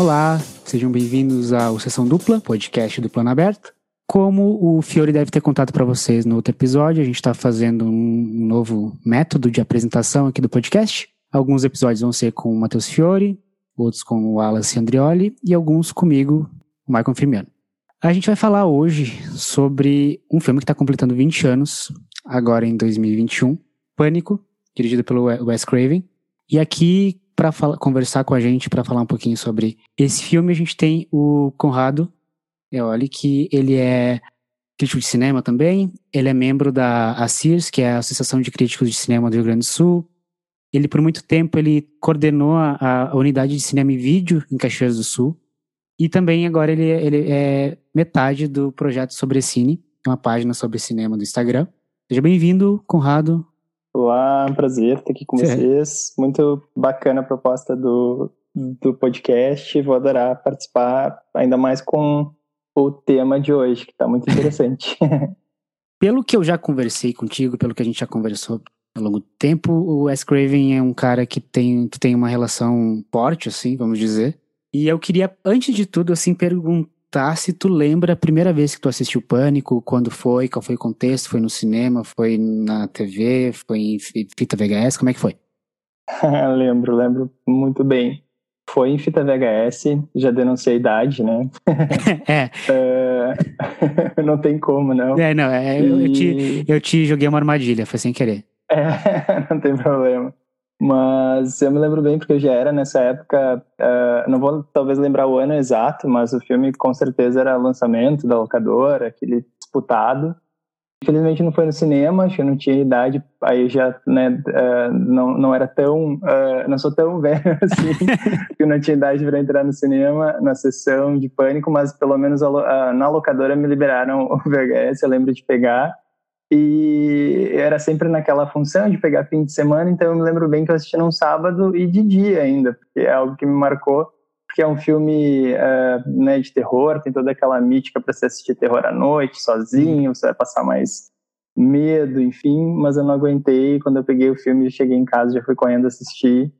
Olá, sejam bem-vindos ao Sessão Dupla, podcast do Plano Aberto. Como o Fiore deve ter contado para vocês no outro episódio, a gente está fazendo um novo método de apresentação aqui do podcast. Alguns episódios vão ser com o Matheus Fiore, outros com o Wallace Andrioli e alguns comigo, o Michael Firmiano. A gente vai falar hoje sobre um filme que está completando 20 anos, agora em 2021, Pânico, dirigido pelo Wes Craven. E aqui, para conversar com a gente, para falar um pouquinho sobre esse filme, a gente tem o Conrado Eoli, que ele é crítico de cinema também. Ele é membro da ACIRS, que é a Associação de Críticos de Cinema do Rio Grande do Sul. Ele, por muito tempo, ele coordenou a, a unidade de cinema e vídeo em Caxias do Sul. E também agora ele, ele é metade do projeto Sobre Cine, uma página sobre cinema do Instagram. Seja bem-vindo, Conrado. Olá, um prazer estar aqui com vocês. Muito bacana a proposta do, do podcast. Vou adorar participar, ainda mais com o tema de hoje, que está muito interessante. pelo que eu já conversei contigo, pelo que a gente já conversou ao longo do tempo, o Wes Craven é um cara que tem, que tem uma relação forte, assim, vamos dizer. E eu queria, antes de tudo, assim, perguntar se tu lembra a primeira vez que tu assistiu Pânico, quando foi, qual foi o contexto, foi no cinema, foi na TV, foi em fita VHS, como é que foi? lembro, lembro muito bem. Foi em fita VHS, já denunciei a idade, né? é. uh, não tem como, não. É, não, é, e... eu, te, eu te joguei uma armadilha, foi sem querer. É, não tem problema. Mas eu me lembro bem porque eu já era nessa época, uh, não vou talvez lembrar o ano exato, mas o filme com certeza era lançamento da locadora, aquele disputado. Infelizmente não foi no cinema, acho que eu não tinha idade, aí já né, uh, não, não era tão, uh, não sou tão velho assim, que eu não tinha idade para entrar no cinema, na sessão de pânico, mas pelo menos a, uh, na locadora me liberaram o VHS, eu lembro de pegar, e era sempre naquela função de pegar fim de semana, então eu me lembro bem que eu assisti num sábado e de dia ainda, porque é algo que me marcou porque é um filme uh, né, de terror, tem toda aquela mítica para você assistir terror à noite, sozinho, você vai passar mais medo, enfim, mas eu não aguentei. Quando eu peguei o filme, cheguei em casa, já fui correndo assistir.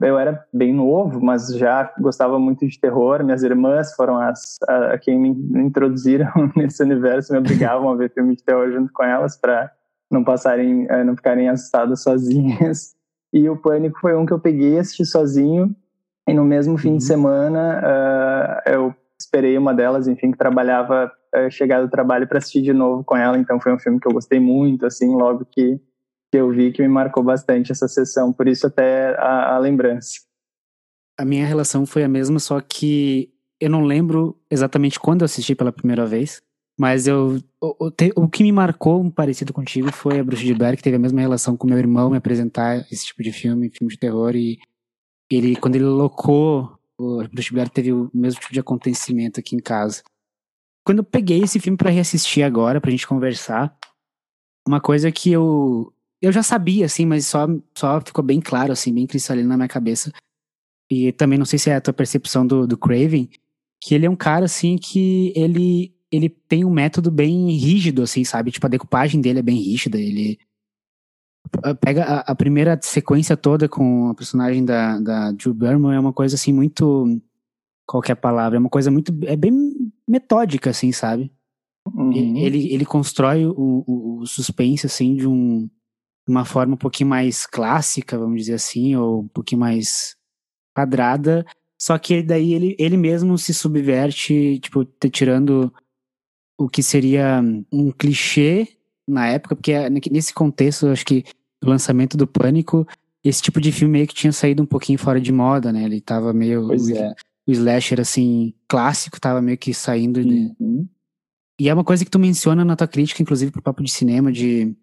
Eu era bem novo, mas já gostava muito de terror. Minhas irmãs foram as a, a quem me introduziram nesse universo, me obrigavam a ver filme de terror junto com elas para não passarem, eh, não ficarem assustadas sozinhas. E o Pânico foi um que eu peguei, assisti sozinho e no mesmo fim uhum. de semana, uh, eu esperei uma delas, enfim, que trabalhava, uh, chegar do trabalho para assistir de novo com ela. Então foi um filme que eu gostei muito, assim, logo que, que eu vi, que me marcou bastante essa sessão. Por isso até a, a lembrança. A minha relação foi a mesma, só que eu não lembro exatamente quando eu assisti pela primeira vez. Mas eu. O, o, que me marcou um parecido contigo foi a Bruxa de Blair, que teve a mesma relação com meu irmão me apresentar esse tipo de filme, filme de terror, e ele, quando ele locou, o Bruce Blair teve o mesmo tipo de acontecimento aqui em casa. Quando eu peguei esse filme para reassistir agora, pra gente conversar, uma coisa que eu eu já sabia, assim, mas só, só ficou bem claro, assim, bem cristalino na minha cabeça. E também não sei se é a tua percepção do, do Craven, que ele é um cara, assim, que ele, ele tem um método bem rígido, assim, sabe? Tipo, a decupagem dele é bem rígida, ele pega a, a, primeira sequência toda com a personagem da, da Drew Barrymore é uma coisa assim muito qualquer palavra é uma coisa muito é bem metódica assim sabe uhum. ele, ele constrói o, o, o, suspense assim de um uma forma um pouquinho mais clássica vamos dizer assim ou um pouquinho mais quadrada só que daí ele, ele mesmo se subverte tipo tirando o que seria um clichê na época, porque é, nesse contexto, eu acho que o lançamento do Pânico, esse tipo de filme meio que tinha saído um pouquinho fora de moda, né? Ele tava meio. Pois o, é. o slasher, assim, clássico, tava meio que saindo. De... Uhum. E é uma coisa que tu menciona na tua crítica, inclusive, pro Papo de Cinema, de,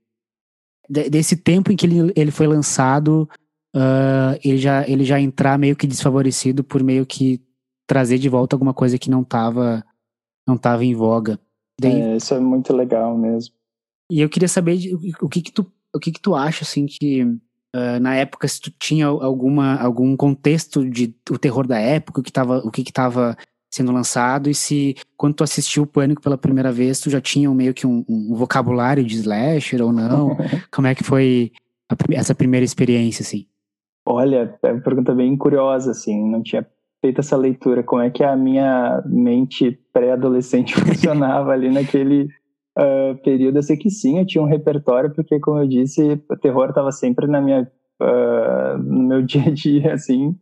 de desse tempo em que ele, ele foi lançado, uh, ele, já, ele já entrar meio que desfavorecido por meio que trazer de volta alguma coisa que não tava, não tava em voga. Daí, é, isso é muito legal mesmo. E eu queria saber o que que tu, o que que tu acha, assim, que uh, na época, se tu tinha alguma, algum contexto de o terror da época, o que tava, o que que tava sendo lançado, e se quando tu assistiu o Pânico pela primeira vez, tu já tinha meio que um, um vocabulário de slasher ou não? Como é que foi a, essa primeira experiência, assim? Olha, é uma pergunta bem curiosa, assim, não tinha feito essa leitura, como é que a minha mente pré-adolescente funcionava ali naquele uh, período. Eu sei que sim, eu tinha um repertório, porque, como eu disse, o terror estava sempre na minha, uh, no meu dia a dia, assim,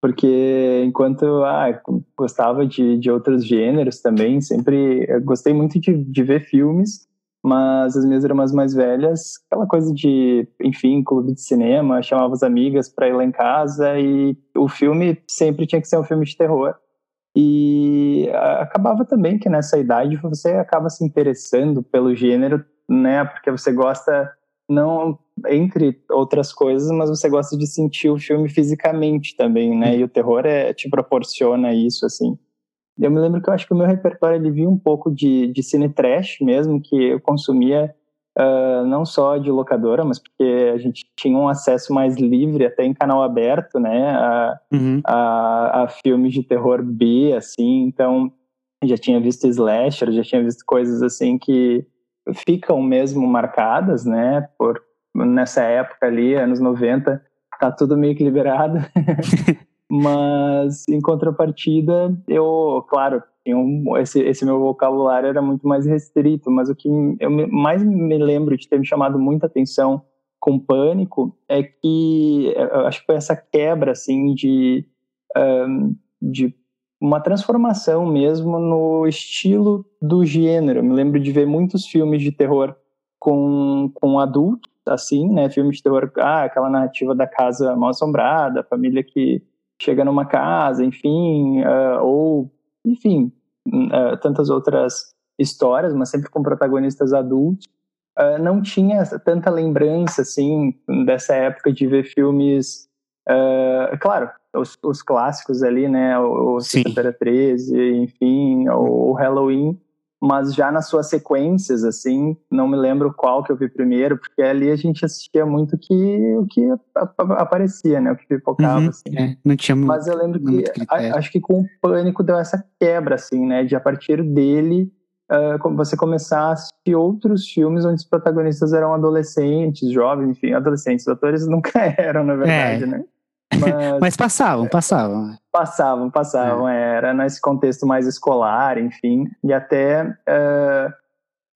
porque enquanto ah, gostava de, de outros gêneros também, sempre gostei muito de, de ver filmes, mas as minhas irmãs mais velhas, aquela coisa de, enfim, clube de cinema, chamava as amigas para ir lá em casa e o filme sempre tinha que ser um filme de terror. E acabava também que nessa idade você acaba se interessando pelo gênero, né? Porque você gosta não entre outras coisas, mas você gosta de sentir o filme fisicamente também, né? E o terror é, te proporciona isso, assim. Eu me lembro que eu acho que o meu repertório ele via um pouco de, de cine trash mesmo, que eu consumia uh, não só de locadora, mas porque a gente tinha um acesso mais livre, até em canal aberto, né? A, uhum. a, a filmes de terror B, assim. Então, já tinha visto slasher, já tinha visto coisas assim que ficam mesmo marcadas, né? Por nessa época ali, anos 90, tá tudo meio que liberado. Mas, em contrapartida, eu, claro, esse, esse meu vocabulário era muito mais restrito, mas o que eu mais me lembro de ter me chamado muita atenção com Pânico é que eu acho que foi essa quebra, assim, de, um, de uma transformação mesmo no estilo do gênero. Eu me lembro de ver muitos filmes de terror com, com adultos, assim, né? Filmes de terror, ah, aquela narrativa da casa mal assombrada, família que chega numa casa, enfim, uh, ou, enfim, uh, tantas outras histórias, mas sempre com protagonistas adultos. Uh, não tinha tanta lembrança, assim, dessa época de ver filmes, claro, os, os, clássicos ali, né, o Sexta-feira 13, enfim, o, o Halloween, mas já nas suas sequências, assim, não me lembro qual que eu vi primeiro, porque ali a gente assistia muito que, o que aparecia, né, o que pipocava, uhum, assim. É, não tinha Mas eu lembro que, a, acho que com o Pânico deu essa quebra, assim, né, de a partir dele uh, você começar a assistir outros filmes onde os protagonistas eram adolescentes, jovens, enfim, adolescentes, os atores nunca eram, na verdade, é. né. Mas, Mas passavam, passavam. Passavam, passavam. É. Era nesse contexto mais escolar, enfim. E até uh,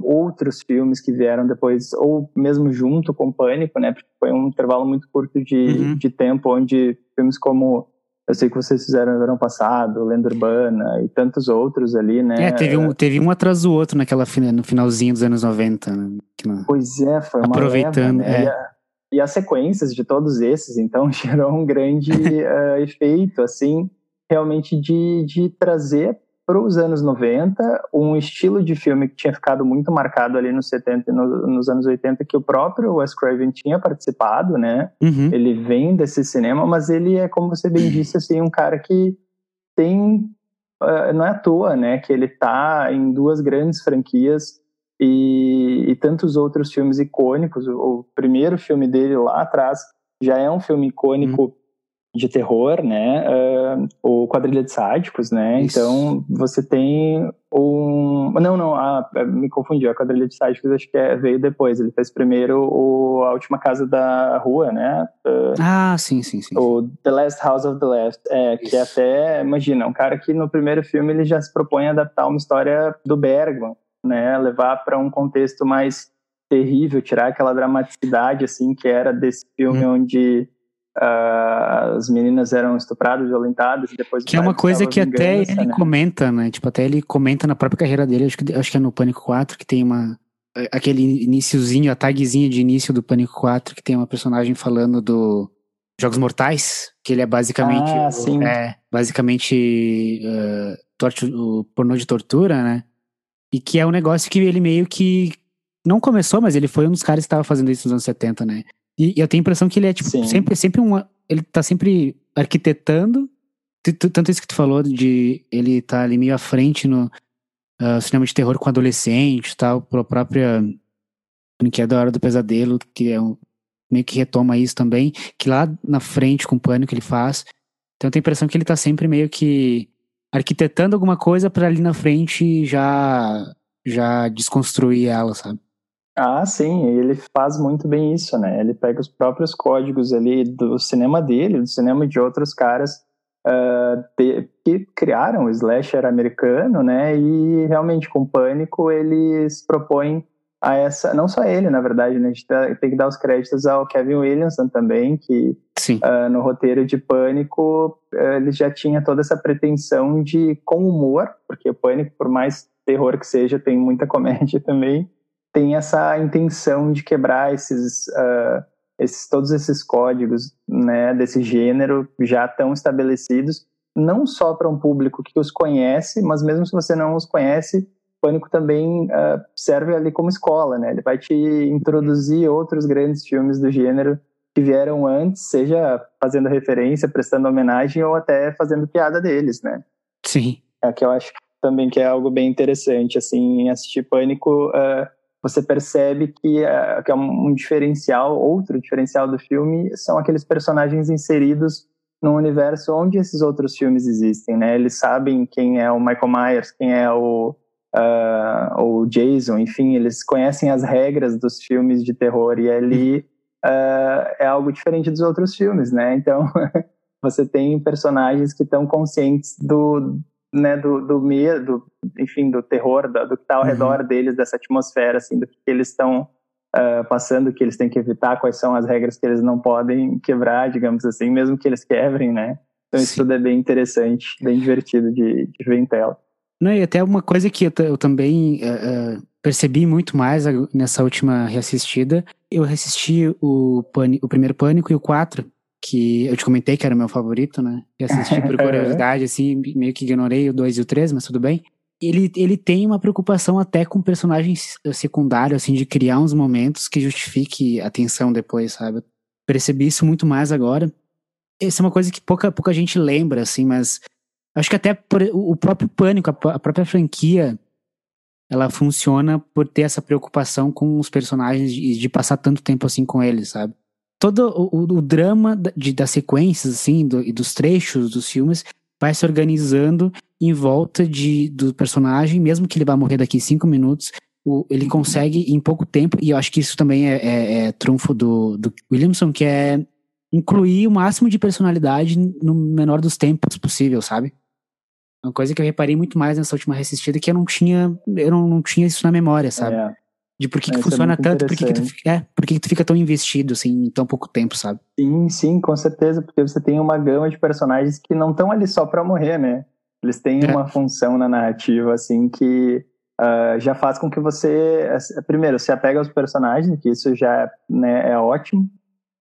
outros filmes que vieram depois, ou mesmo junto com Pânico, né? Porque foi um intervalo muito curto de, uhum. de tempo, onde filmes como eu sei que vocês fizeram no verão passado, Lenda Urbana e tantos outros ali, né? É, teve um, teve um atrás do outro naquela, no finalzinho dos anos 90. Né? Pois é, foi uma Aproveitando, leva, né? é e as sequências de todos esses, então gerou um grande uh, efeito, assim, realmente de, de trazer para os anos 90 um estilo de filme que tinha ficado muito marcado ali nos 70 e no, nos anos 80, que o próprio Wes Craven tinha participado, né? Uhum. Ele vem desse cinema, mas ele é, como você bem disse, assim, um cara que tem. Uh, não é à toa, né? Que ele tá em duas grandes franquias e, e tantos outros filmes icônicos. O, o, primeiro filme dele lá atrás já é um filme icônico hum. de terror, né? Uh, o Quadrilha de Sádicos, né? Isso. Então você tem um. Não, não, ah, me confundi. A Quadrilha de Sádicos acho que é, veio depois. Ele fez primeiro o, A Última Casa da Rua, né? Uh, ah, sim, sim, sim. O The Last House of the Left. É, que até, imagina, um cara que no primeiro filme ele já se propõe a adaptar uma história do Bergman né? Levar para um contexto mais terrível, tirar aquela dramaticidade assim que era desse filme hum. onde uh, as meninas eram estupradas, violentadas e depois que é uma coisa que até ele né? comenta, né? Tipo até ele comenta na própria carreira dele, acho que acho que é no Pânico 4 que tem uma é, aquele iníciozinho, a tagzinha de início do Pânico 4 que tem uma personagem falando do Jogos Mortais, que ele é basicamente ah, o, é basicamente uh, o pornô de tortura, né? E que é um negócio que ele meio que não começou, mas ele foi um dos caras que estava fazendo isso nos anos 70, né? E, e, eu tenho a impressão que ele é, tipo, sempre, sempre um. Ele tá sempre arquitetando. Tanto isso que tu falou de ele tá ali meio à frente no uh, cinema de terror com adolescente tal, pela própria. Que é da Hora do Pesadelo, que é um, meio que retoma isso também. Que lá na frente, com o pânico, ele faz. Então eu tenho a impressão que ele tá sempre meio que arquitetando alguma coisa para ali na frente já já desconstruir ela, sabe? Ah, sim, ele faz muito bem isso, né? Ele pega os próprios códigos ali do cinema dele, do cinema de outros caras uh, de, que criaram o slasher americano, né? E realmente com Pânico eles propõem a essa, não só ele, na verdade, né? A gente tá, tem que dar os créditos ao Kevin Williamson também, que uh, no roteiro de Pânico uh, ele já tinha toda essa pretensão de com humor, porque o Pânico, por mais terror que seja, tem muita comédia também, tem essa intenção de quebrar esses, uh, esses todos esses códigos, né, desse gênero já tão estabelecidos, não só para um público que os conhece, mas mesmo se você não os conhece, Pânico também uh, serve ali como escola, né? Ele vai te introduzir outros grandes filmes do gênero que vieram antes, seja fazendo referência, prestando homenagem ou até fazendo piada deles, né? Sim. É que eu acho também que é algo bem interessante, assim, em assistir Pânico, uh, você percebe que, uh, que é um diferencial, outro diferencial do filme são aqueles personagens inseridos no universo onde esses outros filmes existem, né? Eles sabem quem é o Michael Myers, quem é o uh, ou Jason, enfim, eles conhecem as regras dos filmes de terror e ali uh, é algo diferente dos outros filmes, né? Então você tem personagens que estão conscientes do, né, do, do medo, enfim, do terror, do, do que está ao uhum. redor deles, dessa atmosfera, assim, do que eles estão uh, passando, que eles têm que evitar, quais são as regras que eles não podem quebrar, digamos assim, mesmo que eles quebrem, né? Então Sim. isso tudo é bem interessante, bem divertido de, de ver em tela. Não, e até uma coisa que eu, eu também uh, percebi muito mais nessa última reassistida, eu reassisti o, o primeiro Pânico e o 4, que eu te comentei que era o meu favorito, né? E assisti por curiosidade, assim, meio que ignorei o 2 e o 3, mas tudo bem. Ele, ele tem uma preocupação até com personagens secundários, assim, de criar uns momentos que justifique a atenção depois, sabe? Percebi isso muito mais agora. Essa é uma coisa que pouca, pouca gente lembra, assim, mas Acho que até por, o próprio pânico, a própria franquia, ela funciona por ter essa preocupação com os personagens e de, passar tanto tempo assim com eles, sabe? Todo o, o, o drama de, das sequências, assim, do, e dos trechos dos filmes vai se organizando em volta de, do personagem, mesmo que ele vá morrer daqui cinco minutos, o, ele consegue em pouco tempo, e eu acho que isso também é, é, é trunfo do, do Williamson, que é incluir o máximo de personalidade no menor dos tempos possível, sabe? Uma coisa que eu reparei muito mais nessa última reassistida que eu não tinha, eu não, não tinha isso na memória, sabe? É. De por que, que é funciona é tanto, por que, que, tu, é, por que, que tu fica tão investido assim em tão pouco tempo, sabe? Sim, sim, com certeza, porque você tem uma gama de personagens que não estão ali só pra morrer, né? Eles têm é. uma função na narrativa, assim, que uh, já faz com que você, primeiro, se apega aos personagens, que isso já né, é ótimo,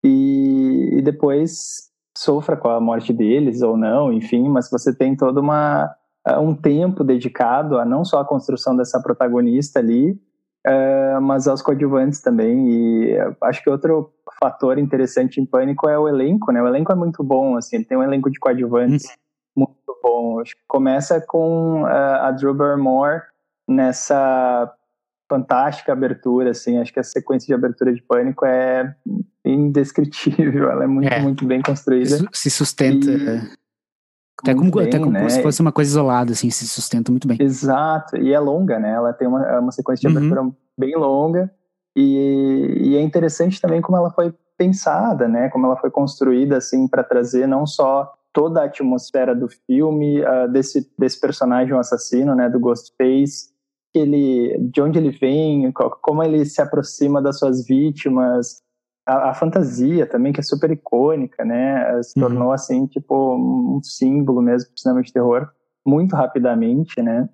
e, e depois sofra com a morte deles ou não, enfim, mas você tem todo uma, eh, um tempo dedicado a não só a construção dessa protagonista ali, uh, mas aos coadjuvantes também. E acho que outro fator interessante em Pânico é o elenco, né? O elenco é muito bom, assim, ele tem um elenco de coadjuvantes uhum. muito bom. Acho que começa com uh, a Drew Barrymore nessa fantástica abertura, assim, acho que a sequência de abertura de Pânico é indescritível, ela é muito, é. muito bem construída. Se sustenta. E... Até como, bem, até como né? se fosse uma coisa isolada, assim, se sustenta muito bem. Exato, e é longa, né? Ela tem uma, é uma sequência de uhum. abertura bem longa, e, e, é interessante também como ela foi pensada, né? Como ela foi construída, assim, para trazer não só toda a atmosfera do filme, uh, desse, desse personagem assassino, né? Do Ghostface, ele, de onde ele vem, como ele se aproxima das suas vítimas, a, a fantasia também, que é super icônica, né? Se uhum. tornou, uhum. assim, tipo, um símbolo mesmo do cinema de terror, muito rapidamente, né?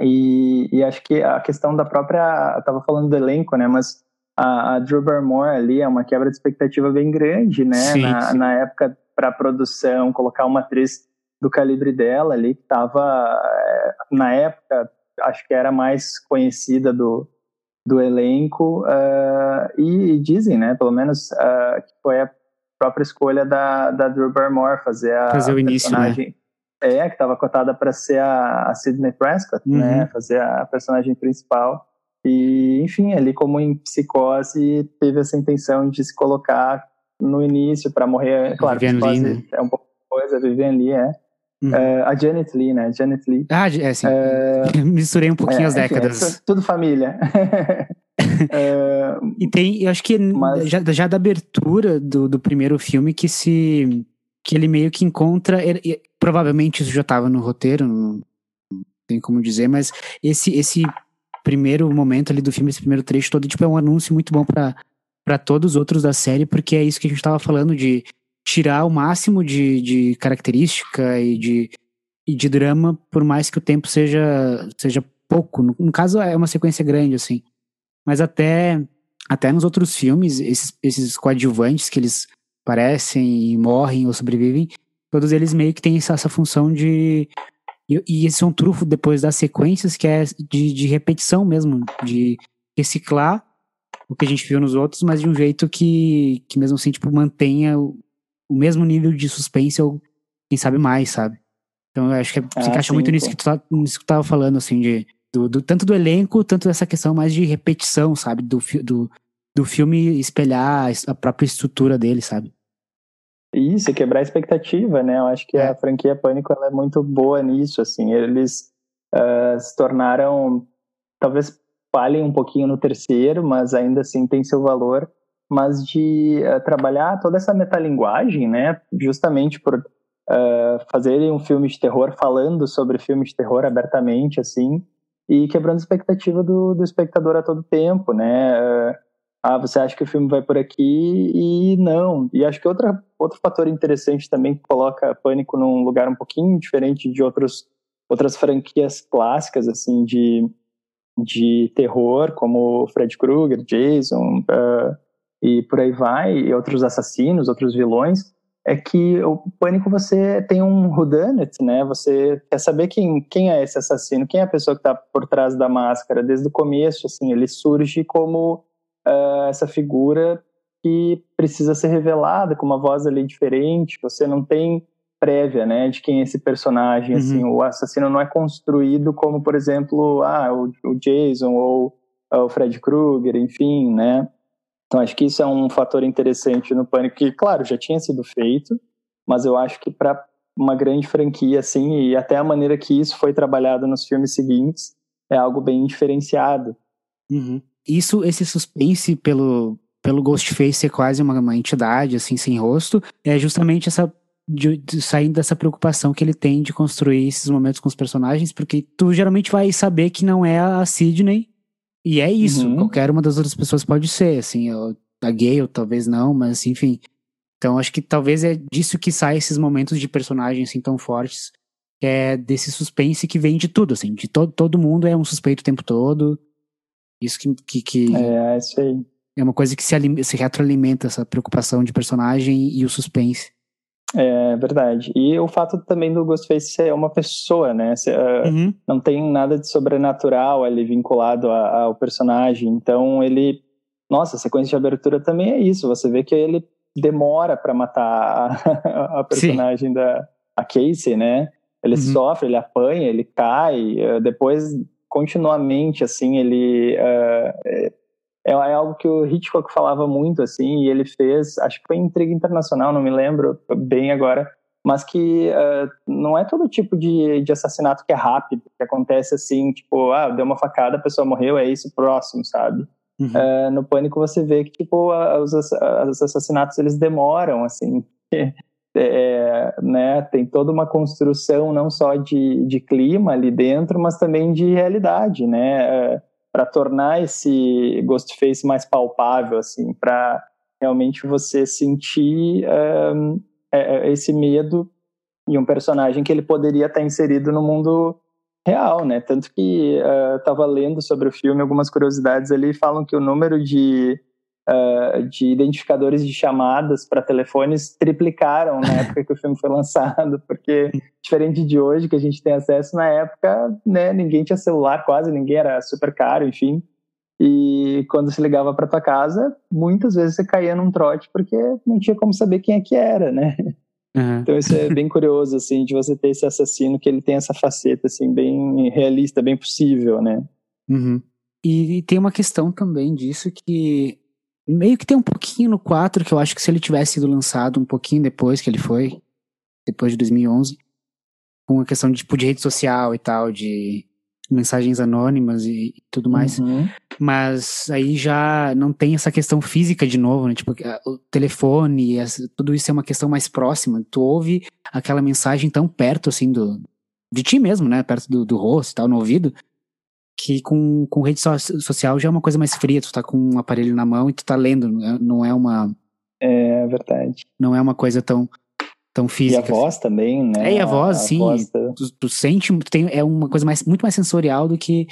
E, e acho que a questão da própria. Eu tava falando do elenco, né? Mas a, a Drew Barrymore ali é uma quebra de expectativa bem grande, né? Sim, na, sim. na época, para produção, colocar uma atriz do calibre dela ali, que estava, eh, na época, acho que era mais conhecida do, do elenco uh, e, e, dizem, né, pelo menos uh, que foi a própria escolha da, da Drew Barrymore fazer a fazer o início, né? personagem né? é que estava cotada para ser a, a Sidney Prescott, né, uhum. né, fazer a personagem principal e enfim ali como em psicose teve essa intenção de se colocar no início para morrer, claro, Vivian Lee, né? é um pouco coisa, Vivian Lee é Uhum. Uh, a Janet Lee, né? Janet Lee. Ah, é sim. Uh, Misturei um pouquinho é, as décadas. Enfim, é tudo família. uh, e tem, eu acho que mas... já, já da abertura do, do primeiro filme que se que ele meio que encontra. Ele, provavelmente isso já estava no roteiro, não, tem como dizer, mas esse, esse primeiro momento ali do filme, esse primeiro trecho todo, tipo, é um anúncio muito bom para todos os outros da série, porque é isso que a gente estava falando de tirar o máximo de, de característica e de, e de drama, por mais que o tempo seja, seja pouco. No, no caso, é uma sequência grande, assim. Mas até, até nos outros filmes, esses, esses coadjuvantes que eles parecem e morrem ou sobrevivem, todos eles meio que têm essa, essa função de. E, e esse é um trufo depois das sequências, que é de, de repetição mesmo, de reciclar o que a gente viu nos outros, mas de um jeito que, que mesmo assim, tipo, mantenha o mesmo nível de suspense ou quem sabe mais, sabe? Então eu acho que ah, se encaixa sim, muito nisso que, tu tá, nisso que tu tava falando, assim, de, do, do, tanto do elenco, tanto dessa questão mais de repetição, sabe? Do, do, do filme espelhar a própria estrutura dele, sabe? Isso, quebrar a expectativa, né? Eu acho que é. a franquia Pânico ela é muito boa nisso, assim. Eles uh, se tornaram, talvez falhem um pouquinho no terceiro, mas ainda assim tem seu valor, mas de uh, trabalhar toda essa metalinguagem, né? Justamente por uh, fazerem um filme de terror falando sobre filme de terror abertamente, assim, e quebrando a expectativa do, do espectador a todo tempo, né? Uh, ah, você acha que o filme vai por aqui e não. E acho que outra, outro fator interessante também que coloca Pânico num lugar um pouquinho diferente de outros, outras franquias clássicas, assim, de, de terror, como Fred Krueger, Jason, uh, e por aí vai, e outros assassinos, outros vilões, é que o Pânico você tem um whodunit, né? Você quer saber quem, quem é esse assassino, quem é a pessoa que está por trás da máscara. Desde o começo, assim, ele surge como uh, essa figura que precisa ser revelada com uma voz ali diferente. Você não tem prévia, né, de quem é esse personagem. Uhum. Assim, o assassino não é construído como, por exemplo, ah, o, o Jason ou uh, o Fred Krueger, enfim, né. Então acho que isso é um fator interessante no Pânico que, claro, já tinha sido feito, mas eu acho que para uma grande franquia assim e até a maneira que isso foi trabalhado nos filmes seguintes é algo bem diferenciado. Uhum isso, esse suspense pelo, pelo Ghostface ser quase uma, uma entidade, assim, sem rosto, é justamente essa de, de, saindo dessa preocupação que ele tem de construir esses momentos com os personagens, porque tu geralmente vai saber que não é a Sidney, e é isso, uhum. qualquer uma das outras pessoas pode ser, assim, a Gale talvez não, mas enfim. Então acho que talvez é disso que sai esses momentos de personagens assim tão fortes, é desse suspense que vem de tudo, assim, de todo, todo mundo é um suspeito o tempo todo, isso que, que, que é, é, isso aí. É uma coisa que se, se retroalimenta, essa preocupação de personagem e o suspense. É verdade. E o fato também do Ghostface ser uma pessoa, né? Ah, uhum. Não tem nada de sobrenatural ali vinculado ao personagem. Então ele. Nossa, a sequência de abertura também é isso. Você vê que ele demora para matar a, a personagem Sim. da a Casey, né? Ele uhum. sofre, ele apanha, ele cai. Ah, depois continuamente, assim, ele uh, é, é, algo que o Hitchcock falava muito, assim, e ele fez, acho que foi Intriga Internacional, não me lembro bem agora, mas que uh, não é todo tipo de, de assassinato que é rápido, que acontece assim, tipo, ah, deu uma facada, a pessoa morreu, é isso, próximo, sabe? Uhum. Uh, no Pânico você vê que, tipo, os, os assassinatos, eles demoram, assim, é, né, tem toda uma construção não só de, de clima ali dentro, mas também de realidade, né, para tornar esse Ghostface mais palpável, assim, para realmente você sentir é, é, esse medo e um personagem que ele poderia estar inserido no mundo real, né? Tanto que estava uh, lendo sobre o filme algumas curiosidades ali falam que o número de uh, de identificadores de chamadas para telefones triplicaram na época que o filme foi lançado, porque diferente de hoje que a gente tem acesso na época, né, ninguém tinha celular, quase ninguém era super caro, enfim. E quando se ligava para tua casa, muitas vezes você caía num trote porque não tinha como saber quem é que era, né? Uhum. Então isso é bem curioso, assim, de você ter esse assassino que ele tem essa faceta, assim, bem realista, bem possível, né? Uhum. E, e, tem uma questão também disso que Meio que tem um pouquinho no 4, que eu acho que se ele tivesse sido lançado um pouquinho depois que ele foi, depois de 2011, com a questão de, tipo, de rede social e tal, de mensagens anônimas e, tudo mais. Uhum. Mas aí já não tem essa questão física de novo, né? Tipo, o telefone, tudo isso é uma questão mais próxima. Tu ouve aquela mensagem tão perto, assim, do, de ti mesmo, né? Perto do, do rosto e tal, no ouvido. Que com, com rede so social já é uma coisa mais fria. Tu tá com um aparelho na mão e tu tá lendo. Não é, é uma. É verdade. Não é uma coisa tão tão física. E a voz também, né? É, e a voz, a sim. Voz da... tu, tu, sente, tu tem, é uma coisa mais, muito mais sensorial do que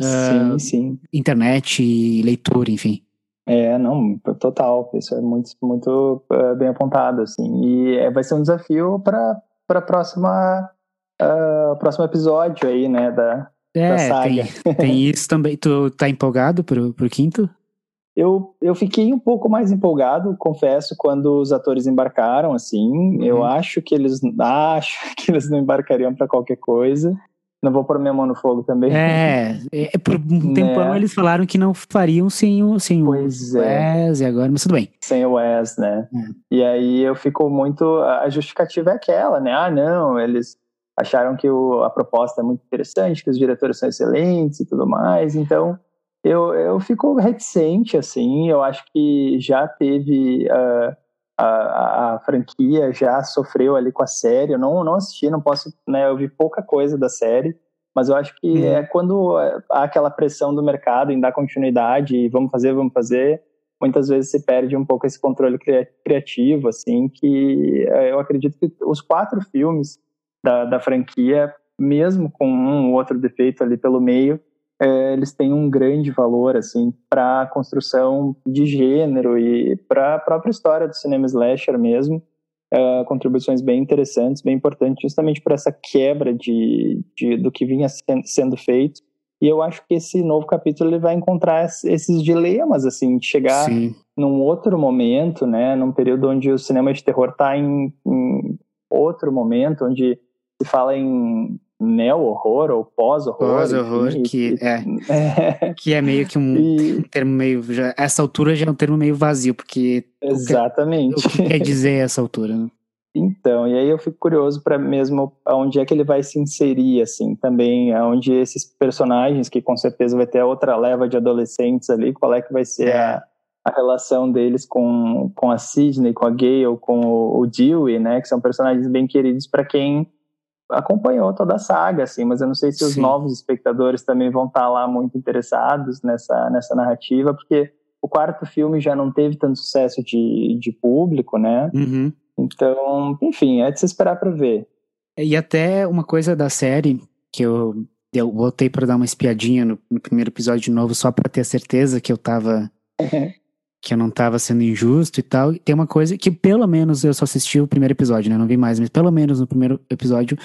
uh, sim, sim. internet e leitura, enfim. É, não, total. Isso é muito, muito uh, bem apontado, assim. E é, vai ser um desafio para para próxima uh, próximo episódio aí, né, da, é. Tem, tem isso também. Tu tá empolgado pro, pro quinto? Eu, eu fiquei um pouco mais empolgado, confesso, quando os atores embarcaram, assim. Uhum. Eu acho que eles acho que eles não embarcariam para qualquer coisa. Não vou pôr minha mão no fogo também. É, é por um tempão né? eles falaram que não fariam sem o, sem pois o é. Wes e agora, mas tudo bem. Sem o Wes, né? É. E aí eu fico muito. A justificativa é aquela, né? Ah, não, eles acharam que o, a proposta é muito interessante, que os diretores são excelentes e tudo mais. Então, eu, eu fico reticente, assim, eu acho que já teve. Uh, a, a, franquia já sofreu ali com a série. Eu não, não assisti, não posso, né? Eu vi pouca coisa da série, mas eu acho que uhum. é quando há aquela pressão do mercado em dar continuidade e vamos fazer, vamos fazer. Muitas vezes se perde um pouco esse controle criativo, assim, que eu acredito que os quatro filmes da, da franquia, mesmo com um ou outro defeito ali pelo meio, é, eles têm um grande valor assim para a construção de gênero e para a própria história do cinema slasher mesmo. É, contribuições bem interessantes, bem importantes, justamente por essa quebra de, de, do que vinha sendo feito. E eu acho que esse novo capítulo ele vai encontrar esses dilemas, assim, de chegar Sim. num outro momento, né, num período onde o cinema de terror está em, em outro momento, onde se fala em neo-horror ou pós-horror. Pós-horror, que, é, é, que é meio que um, e, um termo meio. Já, essa altura já é um termo meio vazio, porque. Exatamente. O que, o que quer dizer essa altura? Né? Então, e aí eu fico curioso para mesmo aonde é que ele vai se inserir, assim, também, aonde esses personagens, que com certeza vai ter outra leva de adolescentes ali, qual é que vai ser é. a, a relação deles com, com a Sidney, com a Gale, com o, o Dewey, né, que são personagens bem queridos para quem acompanhou toda a saga, assim, mas eu não sei se os Sim. novos espectadores também vão estar lá muito interessados nessa, nessa narrativa, porque o quarto filme já não teve tanto sucesso de, de público, né? Uhum. Então, enfim, é de se esperar para ver. E até uma coisa da série que eu, eu voltei para dar uma espiadinha no, no, primeiro episódio de novo, só para ter certeza que eu tava. que eu não tava sendo injusto e tal. Tem uma coisa que, pelo menos, eu só assisti o primeiro episódio, né? Não vi mais, mas pelo menos no primeiro episódio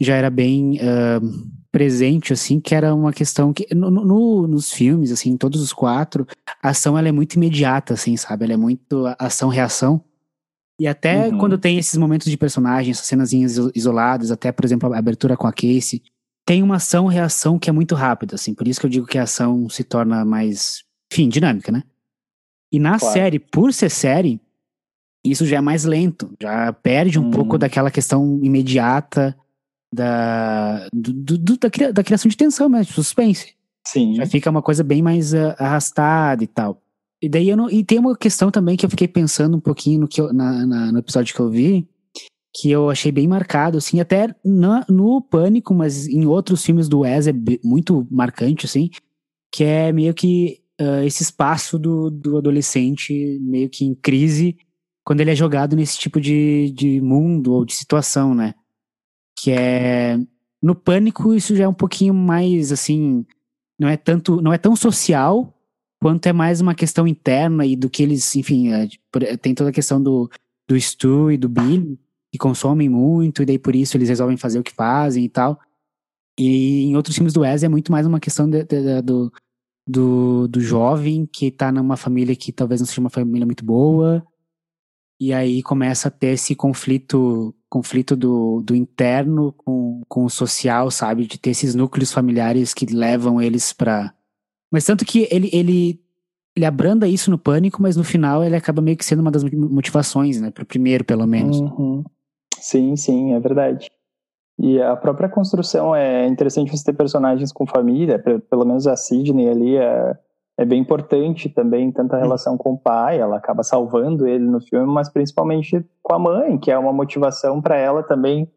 já era bem uh, presente, assim, que era uma questão que no, no, nos filmes, assim, todos os quatro, a ação ela é muito imediata, assim, sabe? Ela é muito ação-reação. E até uhum. quando tem esses momentos de personagem, essas cenazinhas isoladas, até, por exemplo, a abertura com a Casey, tem uma ação-reação que é muito rápida, assim. Por isso que eu digo que a ação se torna mais, enfim, dinâmica, né? E na claro. série, por ser série, isso já é mais lento, já perde um pouco uhum. daquela questão imediata da, do, do, da, da, criação de tensão mesmo, de suspense. Sim. Já fica uma coisa bem mais uh, arrastada e tal. E daí eu não, e tem uma questão também que eu fiquei pensando um pouquinho no, que eu, na, na, no episódio que eu vi, que eu achei bem marcado, assim, até na, no Pânico, mas em outros filmes do Wes é muito marcante, assim, que é meio que uh, esse espaço do, do adolescente meio que em crise quando ele é jogado nesse tipo de, de mundo ou de situação, né? Que é no pânico isso já é um pouquinho mais assim, não é tanto, não é tão social quanto é mais uma questão interna e do que eles, enfim, é, tem toda a questão do do Stu e do Billy que consomem muito e daí por isso eles resolvem fazer o que fazem e tal. E em outros filmes do Wes é muito mais uma questão de, de, de, do, do, do jovem que tá numa família que talvez não seja uma família muito boa. E aí começa a ter esse conflito conflito do, do interno com, com o social, sabe? De ter esses núcleos familiares que levam eles para Mas tanto que ele, ele, ele abranda isso no pânico, mas no final ele acaba meio que sendo uma das motivações, né? Pro primeiro, pelo menos. Uhum. Sim, sim, é verdade. E a própria construção é interessante você ter personagens com família, pelo menos a Sidney ali, é, é bem importante também, tanto a relação com o pai, ela acaba salvando ele no filme, mas principalmente com a mãe, que é uma motivação para ela também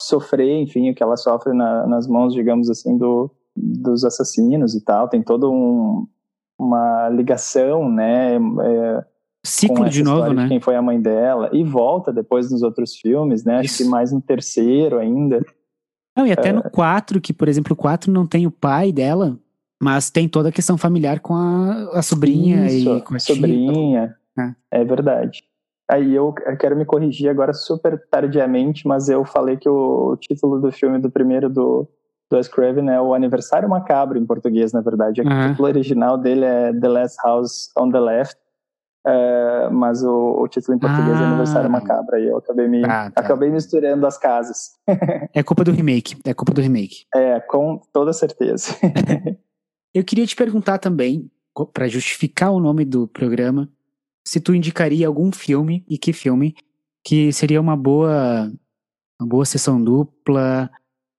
sofrer, enfim, o que ela sofre na, nas mãos, digamos assim, do, dos assassinos e tal. Tem toda um, uma ligação, né? É, Ciclo de novo, né? De quem foi a mãe dela. E volta depois nos outros filmes, né? Isso. Acho que mais no terceiro ainda. Não, e até é... no 4, que, por exemplo, o 4 não tem o pai dela, mas tem toda a questão familiar com a, a sobrinha Isso, e com a sobrinha. Tia. É. é verdade. Aí eu, quero me corrigir agora super tardiamente, mas eu falei que o, título do filme do primeiro do, do Wes Craven é o Aniversário Macabro em português, na verdade. Uhum. O título original dele é The Last House on the Left, uh, mas o, o, título em português ah. é Aniversário Macabro. Aí eu acabei me ah, tá. acabei misturando as casas. é culpa do remake. É culpa do remake. É, com toda certeza. eu queria te perguntar também, para justificar o nome do programa, se tu indicaria algum filme e que filme que seria uma boa uma boa sessão dupla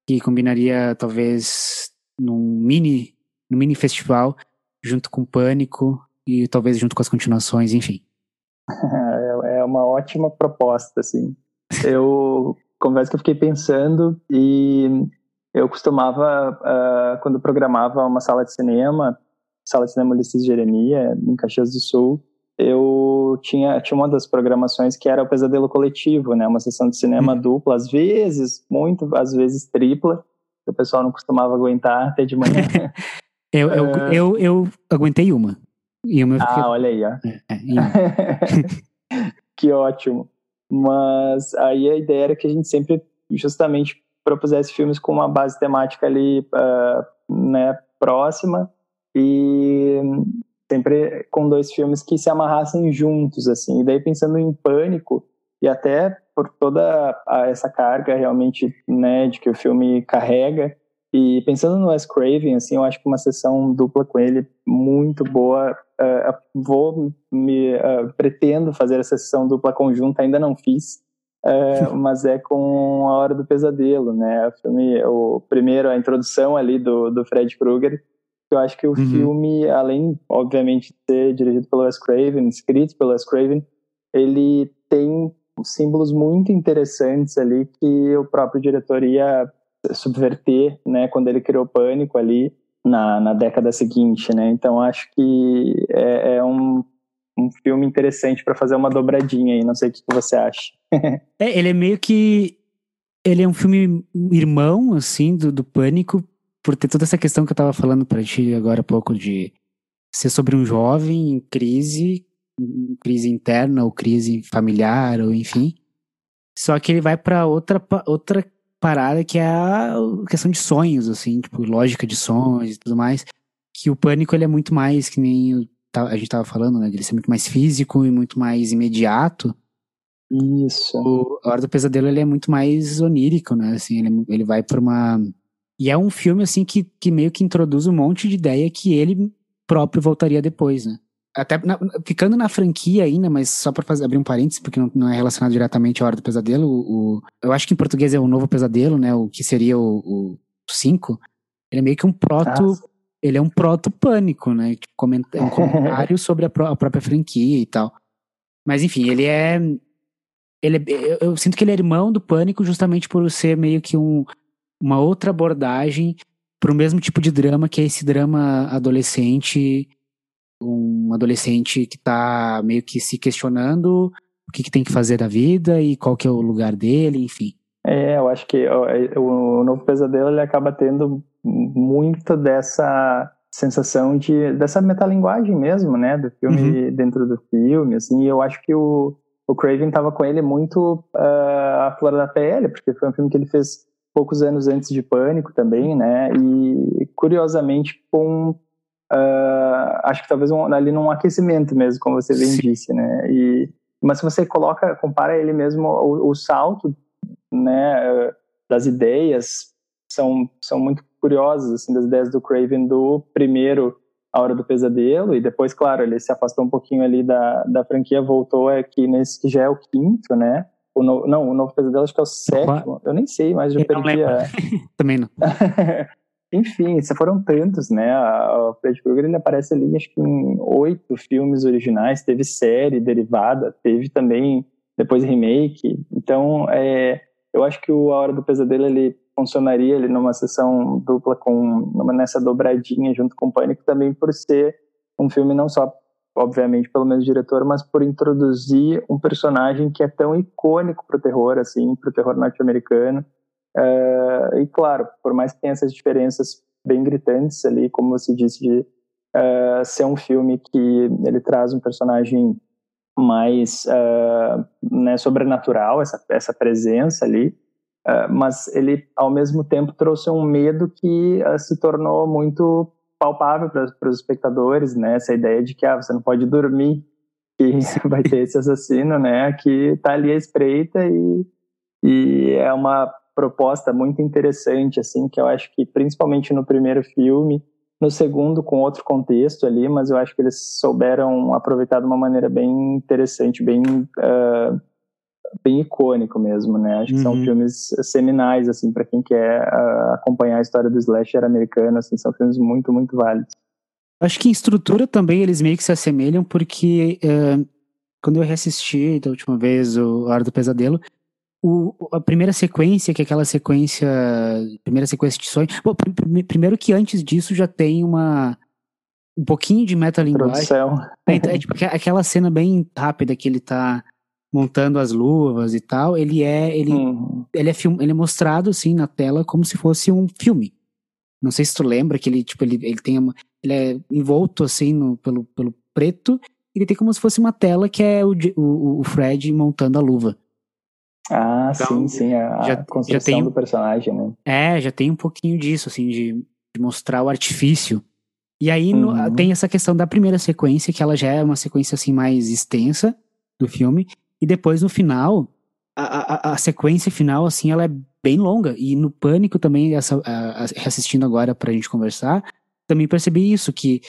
que combinaria talvez num mini num mini festival junto com Pânico e talvez junto com as continuações, enfim. É, é uma ótima proposta, assim. Eu confesso que eu fiquei pensando e eu costumava, uh, quando programava uma sala de cinema, sala de cinema Ulisses Jeremia, em Caxias do Sul, eu tinha, tinha uma das programações que era o Pesadelo Coletivo, né? Uma sessão de cinema uhum. dupla, às vezes, muito, às vezes tripla, que o pessoal não costumava aguentar até de manhã. eu, eu, uh... eu, eu, aguentei uma. E uma fiquei... Ah, olha aí, ó. É, é, que ótimo. Mas aí a ideia era que a gente sempre, justamente, propusesse filmes com uma base temática ali, uh, né, próxima, e sempre com dois filmes que se amarrassem juntos, assim. E daí pensando em Pânico, e até por toda essa carga realmente, né, de que o filme carrega, e pensando no Wes Craven, assim, eu acho que uma sessão dupla com ele muito boa. Uh, vou me uh, pretendo fazer essa sessão dupla conjunta, ainda não fiz, uh, mas é com a Hora do Pesadelo, né? O filme, o primeiro a introdução ali do do Fred Krueger eu acho que o uhum. filme, além, obviamente, de ser dirigido pelo Wes Craven, escrito pelo Wes Craven, ele tem símbolos muito interessantes ali que o próprio diretor ia subverter, né, quando ele criou Pânico ali na, na década seguinte, né? Então acho que é, é um, um filme interessante para fazer uma dobradinha aí. Não sei o que você acha. É, ele é meio que ele é um filme irmão assim do, do Pânico por ter toda essa questão que eu tava falando para ti agora há pouco de ser sobre um jovem em crise, crise interna ou crise familiar ou enfim. Só que ele vai para outra outra parada que é a questão de sonhos assim, tipo lógica de sonhos e tudo mais, que o pânico ele é muito mais que nem a gente tava falando, né, ele ser muito mais físico e muito mais imediato. Isso. O, a Hora do Pesadelo ele é muito mais onírico, né? Assim, ele, ele vai para uma e é um filme, assim, que, que meio que introduz um monte de ideia que ele próprio voltaria depois, né? Até na, ficando na franquia ainda, mas só para abrir um parênteses, porque não, não, é relacionado diretamente à Hora do Pesadelo, o, o, eu acho que em português é o Novo Pesadelo, né? O que seria o 5. Ele é meio que um proto. Nossa. Ele é um proto-pânico, né? Tipo, é um comentário sobre a, a, própria franquia e tal. Mas enfim, ele é. Ele é, eu, sinto que ele é irmão do pânico justamente por ser meio que um, uma outra abordagem para o mesmo tipo de drama que é esse drama adolescente, um adolescente que está meio que se questionando o que, que, tem que fazer da vida e qual que é o lugar dele, enfim. É, eu acho que é, o Novo Pesadelo ele acaba tendo muito dessa sensação de dessa metalinguagem mesmo, né, do filme uhum. dentro do filme, assim, e eu acho que o, o Craven tava com ele muito uh, à flor da pele, porque foi um filme que ele fez poucos anos antes de Pânico também, né? E curiosamente com uh, acho que talvez um, ali num aquecimento mesmo, como você bem Sim. disse, né? E mas se você coloca, compara ele mesmo o, o salto, né? Das ideias são são muito curiosas assim das ideias do Craven do primeiro a Hora do Pesadelo, e depois, claro, ele se afastou um pouquinho ali da, da franquia, voltou aqui nesse que já é o quinto, né? O no, não, o Novo Pesadelo acho que é o sétimo. Eu nem sei, mas eu, eu perdi a... Também não. enfim, se foram tantos, né? O Fred Krueger ele aparece ali, acho que em oito filmes originais, teve série derivada, teve também depois remake. Então, é, eu acho que o A Hora do Pesadelo ele funcionaria ele numa sessão dupla com numa, nessa dobradinha junto com o Pânico também por ser um filme não só obviamente pelo mesmo diretor, mas por introduzir um personagem que é tão icônico pro terror assim, pro terror norte-americano. Uh, e claro, por mais que tenha essas diferenças bem gritantes ali, como você disse, de uh, ser um filme que ele traz um personagem mais uh, né, sobrenatural, essa, essa presença ali, mas ele ao mesmo tempo trouxe um medo que se tornou muito palpável para os espectadores, né? Essa ideia de que ah, você não pode dormir que vai ter esse assassino, né? Que está ali à espreita e, e é uma proposta muito interessante, assim, que eu acho que principalmente no primeiro filme, no segundo com outro contexto ali, mas eu acho que eles souberam aproveitar de uma maneira bem interessante, bem uh, bem icônico mesmo, né? Acho que uhum. são filmes seminais assim para quem quer uh, acompanhar a história do slasher americano, assim, são filmes muito muito válidos. Acho que em estrutura também eles meio que se assemelham porque uh, quando eu reassisti da última vez o Hora do Pesadelo, o, a primeira sequência, que é aquela sequência. Primeira sequência de sonho. Bom, pr pr primeiro que antes disso já tem uma. Um pouquinho de metalinguagem. É, é, tipo aquela cena bem rápida que ele tá montando as luvas e tal. Ele é. Ele, uhum. ele, é, film, ele é mostrado assim na tela como se fosse um filme. Não sei se tu lembra que ele, tipo, ele, ele tem uma, Ele é envolto assim no, pelo, pelo preto. Ele tem como se fosse uma tela que é o, o, o Fred montando a luva. Ah, então, sim, sim, a, já, construção já tem, do personagem, né? É, já tem um pouquinho disso, assim, de, de mostrar o artifício. E aí uhum. no, tem essa questão da primeira sequência, que ela já é uma sequência, assim, mais extensa do filme. E depois, no final, a, a, a sequência final, assim, ela é bem longa. E no Pânico também, essa, a, reassistindo agora pra gente conversar, também percebi isso, que,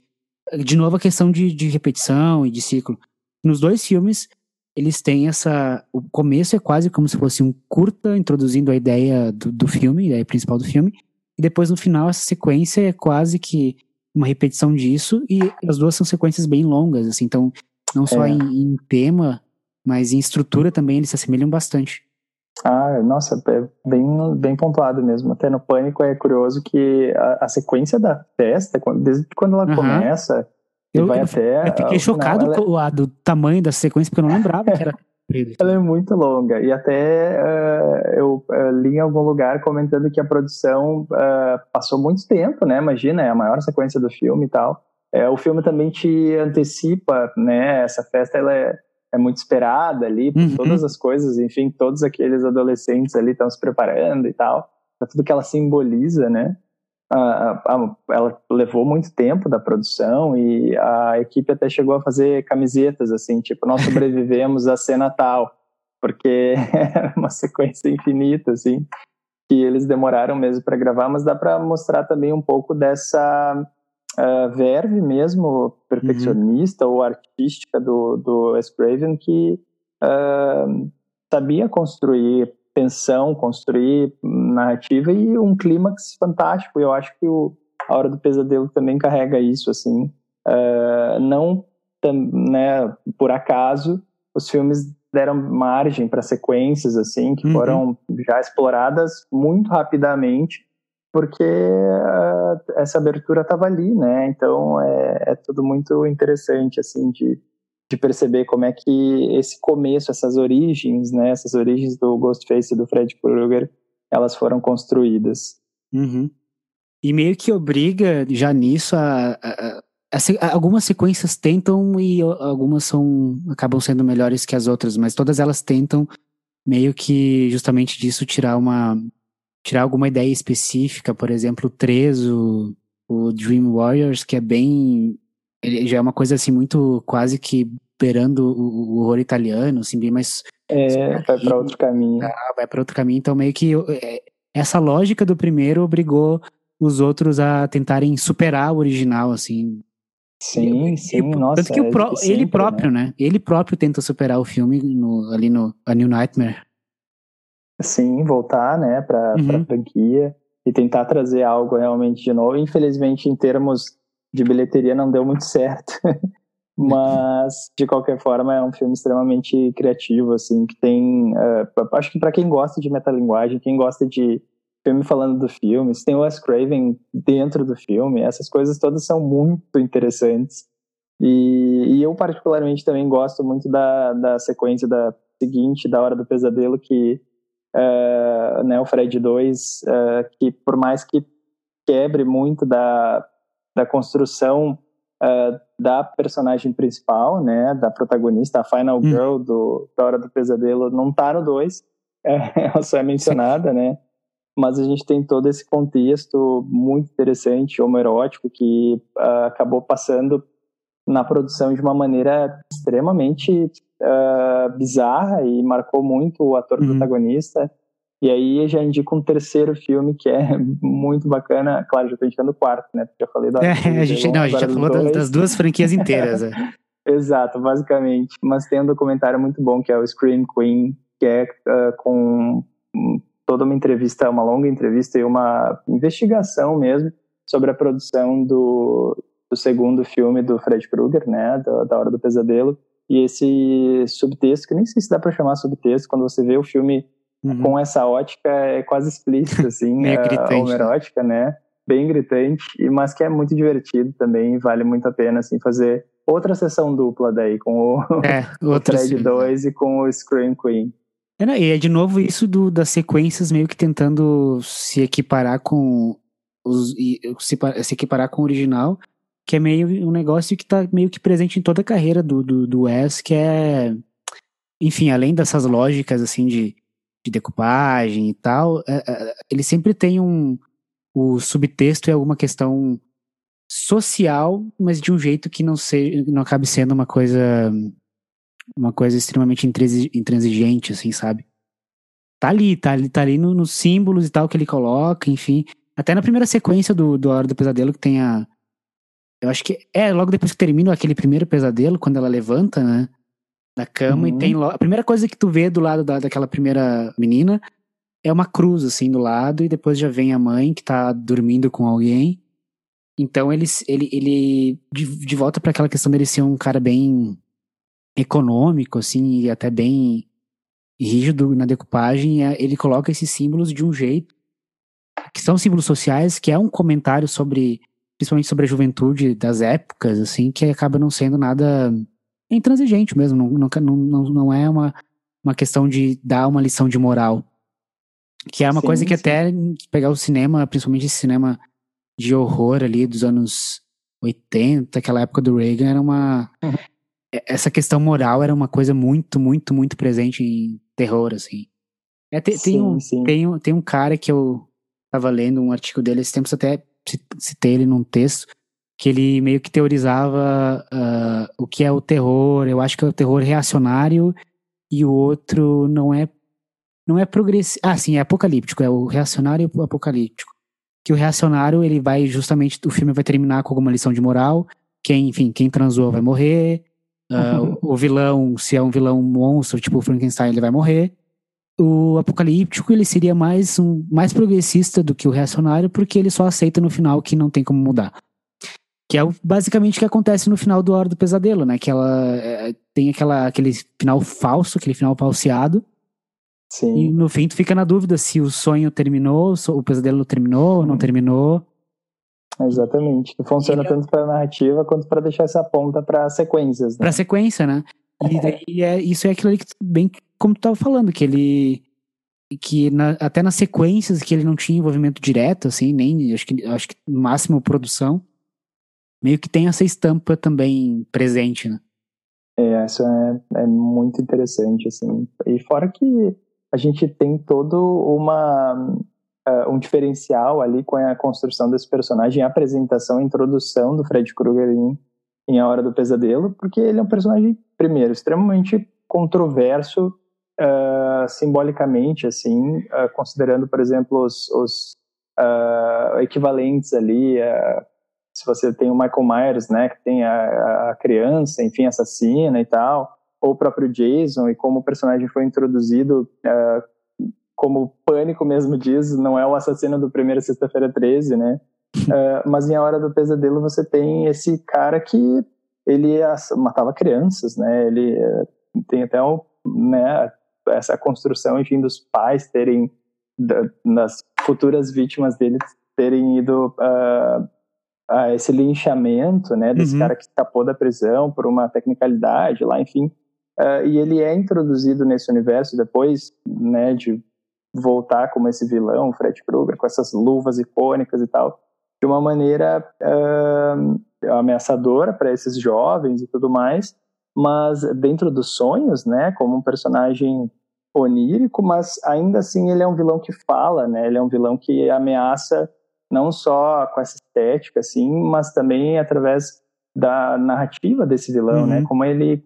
de novo, a questão de, de repetição e de ciclo. Nos dois filmes, eles têm essa. O começo é quase como se fosse um curta introduzindo a ideia do, do filme, a ideia principal do filme. E depois no final essa sequência é quase que uma repetição disso. E as duas são sequências bem longas, assim. Então, não só é. em, em, tema, mas em estrutura também eles se assemelham bastante. Ah, nossa, é bem, bem pontuado mesmo. Até no Pânico é curioso que a, a sequência da festa, desde quando ela uhum. começa eu, vai eu, até. Eu fiquei chocado ela... com a, do tamanho da sequência, porque eu não lembrava que era. ela é muito longa. E até uh, eu uh, li em algum lugar comentando que a produção uh, passou muito tempo, né? Imagina, é a maior sequência do filme e tal. É, o filme também te antecipa, né? Essa festa ela é, é muito esperada ali, por uhum. todas as coisas, enfim, todos aqueles adolescentes ali estão se preparando e tal, pra tudo que ela simboliza, né? ela levou muito tempo da produção e a equipe até chegou a fazer camisetas assim, tipo, nós sobrevivemos a cena tal, porque é uma sequência infinita assim, que eles demoraram mesmo para gravar, mas dá para mostrar também um pouco dessa uh, verve mesmo perfeccionista uhum. ou artística do do Wes Craven que uh, sabia construir tensão, construir narrativa e um clímax fantástico. Eu acho que o A Hora do Pesadelo também carrega isso, assim. Uh, não, né, por acaso, os filmes deram margem para sequências, assim, que uhum. foram já exploradas muito rapidamente, porque uh, essa abertura estava ali, né? Então é, é tudo muito interessante, assim, de de perceber como é que esse começo, essas origens, né, essas origens do Ghostface e do Fred Krueger, elas foram construídas. Uhum. E meio que obriga já nisso a, a, a, algumas sequências tentam e algumas são acabam sendo melhores que as outras, mas todas elas tentam meio que justamente disso tirar uma tirar alguma ideia específica, por exemplo, o 3, o, o Dream Warriors, que é bem ele já é uma coisa assim muito quase que beirando o, o horror italiano, assim, bem mais. É, vai para outro caminho. Ah, vai para outro caminho. Então, meio que é, essa lógica do primeiro obrigou os outros a tentarem superar o original, assim. Sim, sim, e, nossa. Tanto que é pro, sempre, ele próprio, né? né? Ele próprio tenta superar o filme no, ali no A New Nightmare. Sim, voltar, né, pra, uhum. pra franquia. e tentar trazer algo realmente de novo. Infelizmente, em termos de bilheteria, não deu muito certo. Mas, de qualquer forma, é um filme extremamente criativo, assim, que tem... Uh, acho que para quem gosta de metalinguagem, quem gosta de filme falando do filme, se tem o Wes Craven dentro do filme, essas coisas todas são muito interessantes. E, e eu, particularmente, também gosto muito da, da sequência da seguinte, da Hora do Pesadelo, que uh, né, o Fred 2, uh, eh, que por mais que quebre muito da, da construção uh, da personagem principal, né, da protagonista, a Final hum. Girl do, da Hora do Pesadelo, não tá no 2, ela só é mencionada, né, mas a gente tem todo esse contexto muito interessante, homoerótico, que acabou passando na produção de uma maneira extremamente uh, bizarra e marcou muito o ator uhum. protagonista. E aí já indico um terceiro filme que é muito bacana. Claro, já estou indicando o quarto, né? Porque já falei da. É, a gente, não, a gente já falou das, das, duas franquias inteiras. É. Exato, basicamente. Mas tem um documentário muito bom que é o Scream Queen, que é uh, com toda uma entrevista, uma longa entrevista e uma investigação mesmo sobre a produção do, do segundo filme do Fred Krueger, né? Da, da Hora do Pesadelo e esse subtexto, que nem sei se dá para chamar subtexto, quando você vê o filme uhum. com essa ótica, é quase explícito, assim, Meio gritante, a homerótica, né? né? Bem gritante, mas que é muito divertido também, vale muito a pena, assim, fazer outra sessão dupla daí, com o, é, o Fred 2 e com o Scream Queen. É, não, e é de novo isso do, das sequências meio que tentando se equiparar com os, se, se equiparar com o original, que é meio um negócio que está meio que presente em toda a carreira do, do, do Wes, que é, enfim, além dessas lógicas, assim, de, de decupagem e tal, é, é, ele sempre tem um, o subtexto é alguma questão social, mas de um jeito que não seja, não acabe sendo uma coisa uma coisa extremamente intransigente, assim, sabe? Tá ali, tá ali, tá ali no, nos símbolos e tal que ele coloca, enfim. Até na primeira sequência do, do Hora do Pesadelo, que tem a, eu acho que é logo depois que termina aquele primeiro pesadelo, quando ela levanta, né? Da cama uhum. e tem. A primeira coisa que tu vê do lado da, daquela primeira menina é uma cruz, assim, do lado, e depois já vem a mãe que tá dormindo com alguém. Então ele, ele, ele de, de volta para aquela questão dele ser um cara bem econômico, assim, e até bem rígido na decupagem, é, ele coloca esses símbolos de um jeito que são símbolos sociais, que é um comentário sobre principalmente sobre a juventude das épocas, assim, que acaba não sendo nada intransigente mesmo, não, não, não, não é uma, uma questão de dar uma lição de moral. Que é uma sim, coisa que sim. até pegar o cinema, principalmente esse cinema de horror ali dos anos 80, aquela época do Reagan, era uma. Uhum. Essa questão moral era uma coisa muito, muito, muito presente em terror, assim. É, tem, sim, tem, um, tem, um, tem um cara que eu tava lendo um artigo dele esses tempos até citei ele num texto, que ele meio que teorizava uh, o que é o terror. Eu acho que é o terror reacionário e o outro não é não é progressivo. Ah, sim, é apocalíptico, é o reacionário e o apocalíptico. Que o reacionário, ele vai justamente, o filme vai terminar com alguma lição de moral. Quem, enfim, quem transou vai morrer. Uh, o vilão, se é um vilão monstro, tipo o Frankenstein, ele vai morrer o apocalíptico ele seria mais um mais progressista do que o reacionário porque ele só aceita no final que não tem como mudar. Que é basicamente o que acontece no final do Hora do Pesadelo né? Que ela é, tem aquela aquele final falso aquele final falseado. Sim. e no fim tu fica na dúvida se o sonho terminou o pesadelo terminou ou não terminou. Exatamente. Que funciona tanto para narrativa quanto para deixar essa ponta para sequências né? para sequência né e daí é, isso é aquilo ali que bem como tu tava falando, que ele. Que na, até nas sequências que ele não tinha envolvimento direto, assim, nem. Acho que, acho que no máximo produção. Meio que tem essa estampa também presente, né? É, isso é, é muito interessante, assim. E fora que a gente tem todo uma uh, um diferencial ali com a construção desse personagem, a apresentação, a introdução do Fred Krueger em, em A Hora do Pesadelo, porque ele é um personagem, primeiro, extremamente controverso uh, simbolicamente, assim, uh, considerando, por exemplo, os, os uh, equivalentes ali, se você tem o Michael Myers, né, que tem a, a criança, enfim, assassina e tal, ou o próprio Jason, e como o personagem foi introduzido como o Pânico mesmo diz, não é o assassino do primeiro Sexta-feira 13, né? Uh, mas em A Hora do Pesadelo você tem esse cara que ele matava crianças, né? Ele uh, tem até um, né, essa construção, enfim, dos pais terem, das futuras vítimas dele terem ido uh, a esse linchamento, né, desse uhum. cara que escapou da prisão por uma tecnicalidade lá, enfim. Uh, e ele é introduzido nesse universo depois, né, de voltar como esse vilão, Fred Krueger, com essas luvas icônicas e tal, de uma maneira uh, ameaçadora para esses jovens e tudo mais, mas dentro dos sonhos, né, como um personagem onírico, mas ainda assim ele é um vilão que fala, né, ele é um vilão que ameaça não só com essa estética, assim, mas também através da narrativa desse vilão, né, uhum. né, como ele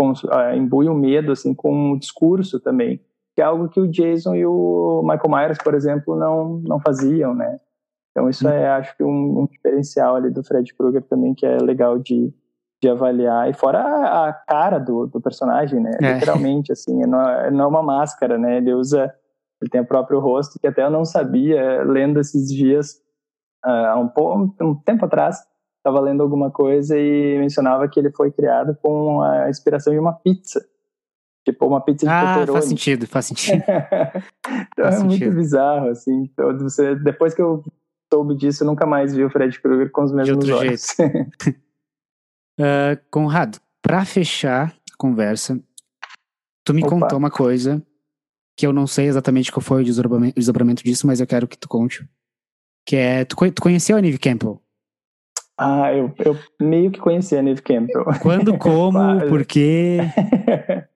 uh, imbui o medo, assim, com o discurso também, que é algo que o Jason e o Michael Myers, por exemplo, não, não faziam, né, então isso uhum. é, acho que um, um diferencial ali do Fred Krueger também, que é legal de, de avaliar. E fora a, a cara do, do personagem, né? É. Literalmente, assim, não, é, não é uma máscara, né? Ele usa, ele tem o próprio rosto, que até eu não sabia, lendo esses dias, uh, há um, um tempo atrás, estava lendo alguma coisa e mencionava que ele foi criado com a inspiração de uma pizza. Tipo, uma pizza de ah, faz sentido, faz sentido. então faz é sentido. muito bizarro, assim. Então, você, depois que eu soube disso, nunca mais vi o Fred Krueger com os mesmos de outro olhos. Jeito. Uh, Conrado, para fechar a conversa, tu me Opa. contou uma coisa que eu não sei exatamente qual foi o desdobramento, desdobramento disso, mas eu quero que tu conte. Que é, tu, tu conheceu a Neve Campbell? Ah, eu, eu meio que conheci a Neve Campbell. Quando, como, por quê?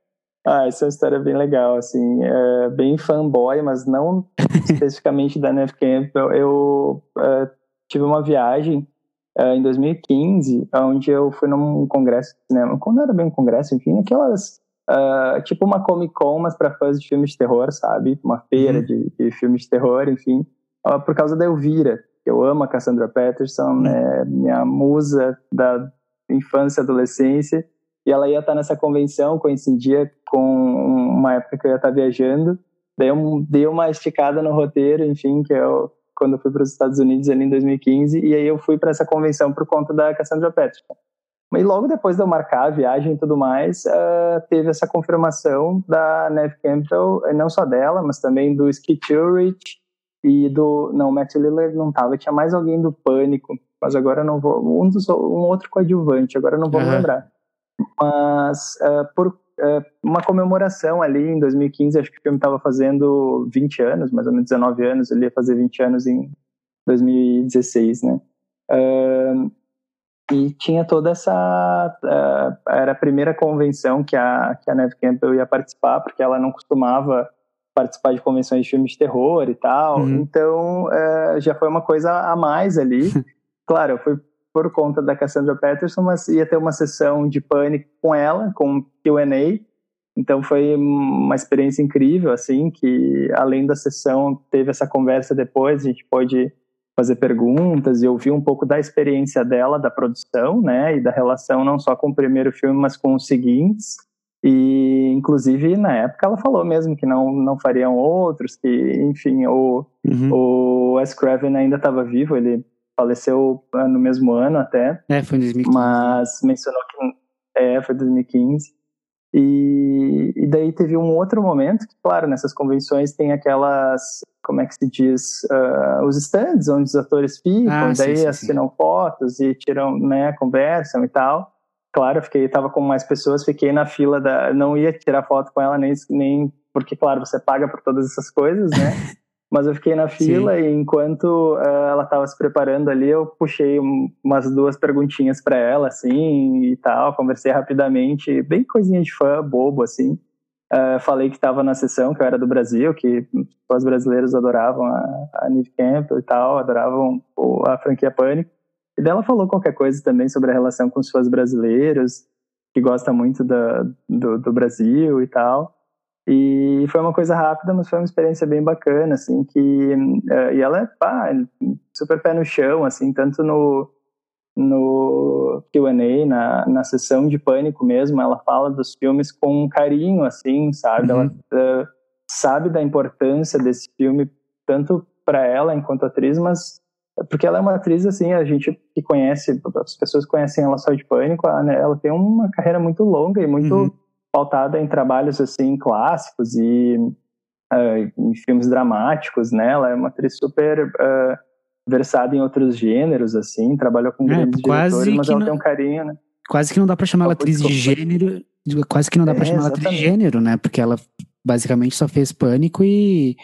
ah, essa é uma história bem legal, assim, é bem fanboy, mas não especificamente da Neve Campbell. Eu uh, tive uma viagem uh, em 2015, onde eu fui num congresso de cinema, quando era bem um congresso, enfim, aquelas, uh, tipo uma Comic Con, mas para fãs de filmes de terror, sabe? Uma feira uhum. de, de, filmes de terror, enfim, uh, por causa da Elvira, eu amo a Cassandra Peterson, uhum. né, minha musa da infância e adolescência, e ela ia estar nessa convenção, coincidia com uma época que eu ia estar viajando, daí eu dei uma esticada no roteiro, enfim, que eu quando eu fui para os Estados Unidos ali em 2015, e aí eu fui para essa convenção por conta da Cassandra Peterson. E logo depois de eu marcar a viagem e tudo mais, uh, teve essa confirmação da Neve Campbell, não só dela, mas também do Skeet Ulrich e do... Não, o Matt Lillard não tava, tinha mais alguém do Pânico, mas agora eu não vou... Um, dos, um outro coadjuvante, agora eu não vou uhum. lembrar. Mas uh, por é, uma comemoração ali em 2015, acho que o filme estava fazendo 20 anos, mais ou menos 19 anos, ele ia fazer 20 anos em 2016, né? Uh, e tinha toda essa uh, era a primeira convenção que a que a Neve Campbell ia participar porque ela não costumava participar de convenções de filmes de terror e tal uhum. então uh, já foi uma coisa a mais ali claro eu fui por conta da Cassandra Peterson, mas ia ter uma sessão de pânico com ela, com Q&A. Então foi uma experiência incrível, assim, que além da sessão teve essa conversa depois, a gente pôde fazer perguntas e ouvir um pouco da experiência dela, da produção, né, e da relação não só com o primeiro filme, mas com os seguintes. E, inclusive, na época ela falou mesmo que não, não fariam outros, que, enfim, o, uhum. o Wes Craven ainda estava vivo, ele faleceu ah, no mesmo ano até. É, foi em 2015. Mas mencionou que é, foi 2015. E, e daí teve um outro momento que, claro, nessas convenções tem aquelas, como é que se diz, uh, os stands onde os atores ficam, ah, daí sim, sim, assinam sim. fotos e tiram, né, conversam e tal. Claro, eu fiquei, tava com mais pessoas, fiquei na fila da, não ia tirar foto com ela nem, nem porque, claro, você paga por todas essas coisas, né? Mas eu fiquei na fila Sim. e enquanto uh, ela estava se preparando ali, eu puxei um, umas duas perguntinhas para ela, assim, e tal, conversei rapidamente, bem coisinha de fã, bobo, assim. Uh, falei que estava na sessão, que eu era do Brasil, que os brasileiros adoravam a, a Neve Campbell e tal, adoravam a franquia Pânico. E dela falou qualquer coisa também sobre a relação com os fãs brasileiros, que gosta muito da, do, do Brasil e tal. E foi uma coisa rápida, mas foi uma experiência bem bacana, assim, que... Uh, e ela é, pá, super pé no chão, assim, tanto no, no Q&A, na, na sessão de pânico mesmo, ela fala dos filmes com carinho, assim, sabe? Uhum. Ela uh, sabe da importância desse filme, tanto para ela enquanto atriz, mas porque ela é uma atriz assim, a gente que conhece, as pessoas conhecem ela só de Pânico, né, ela tem uma carreira muito longa e muito uhum. Pautada em trabalhos assim clássicos e uh, em filmes dramáticos, né? Ela é uma atriz super uh, versada em outros gêneros, assim, trabalhou com é, grandes diretores, mas ela não, tem um carinho, né? Quase que não dá para chamar ela atriz de gênero, quase que não dá é, para chamar ela atriz de gênero, né? Porque ela basicamente só fez Pânico e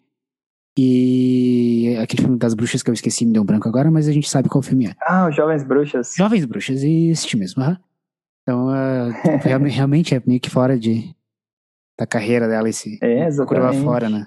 e aquele filme das bruxas que eu esqueci, me deu um branco agora, mas a gente sabe qual filme é. Ah, Jovens Bruxas. Jovens Bruxas, este mesmo, uhum. Então, uh, realmente é meio que fora de, da carreira dela esse é, exatamente. fora, né?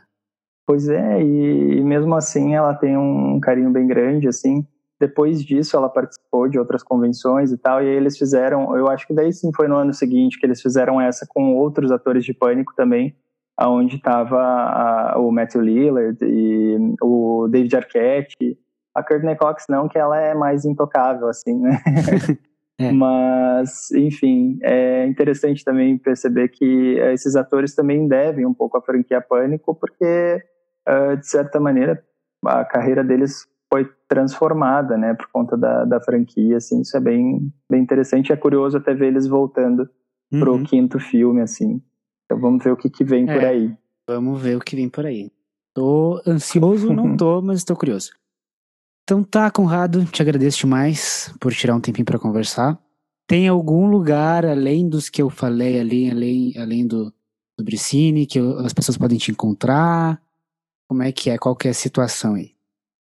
Pois é, e, e, mesmo assim ela tem um carinho bem grande, assim. Depois disso ela participou de outras convenções e tal, e aí eles fizeram, eu acho que daí sim foi no ano seguinte que eles fizeram essa com outros atores de Pânico também, aonde estava o Matthew Lillard e o David Arquette, a Courtney Cox não, que ela é mais intocável, assim, né? é. Mas, enfim, é interessante também perceber que esses atores também devem um pouco à franquia Pânico, porque, ah, de certa maneira, a carreira deles foi transformada, né, por conta da, da franquia, assim, isso é bem, bem interessante, é curioso até ver eles voltando uhum. pro quinto filme, assim. Então vamos ver o que, que vem é, por aí. Vamos ver o que vem por aí. Tô ansioso, não tô, mas tô curioso. Então tá, Conrado, te agradeço demais por tirar um tempinho para conversar. Tem algum lugar além dos que eu falei ali, além, além do, do Bricine, que eu, as pessoas podem te encontrar? Como é que é? Qual que é a situação aí?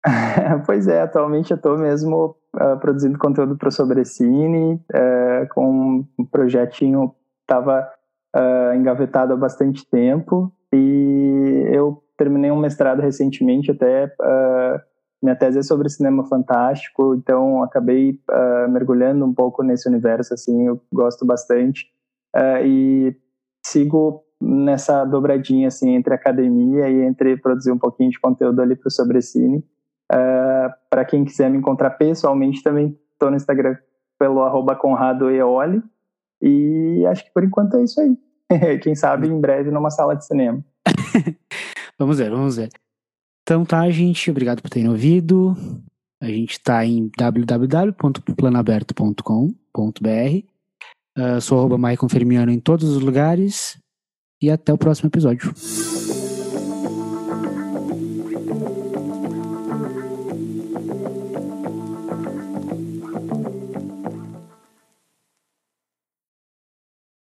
pois é, atualmente eu estou mesmo uh, produzindo conteúdo para o Sobrecine, uh, com um projetinho estava uh, engavetado há bastante tempo e eu terminei um mestrado recentemente até uh, minha tese é sobre cinema fantástico então acabei uh, mergulhando um pouco nesse universo assim eu gosto bastante e sigo nessa dobradinha assim entre academia e entre produzir um pouquinho de conteúdo ali para o Sobrecine para quem quiser me encontrar pessoalmente também estou no Instagram pelo arroba Conrado Eoli e acho que por enquanto é isso aí. Quem sabe em breve numa sala de cinema. vamos ver, vamos ver. Então tá, gente. Obrigado por terem ouvido. A gente tá em www.planaberto.com.br. Uh, sou arroba Maicon Fermiano em todos os lugares. E até o próximo episódio.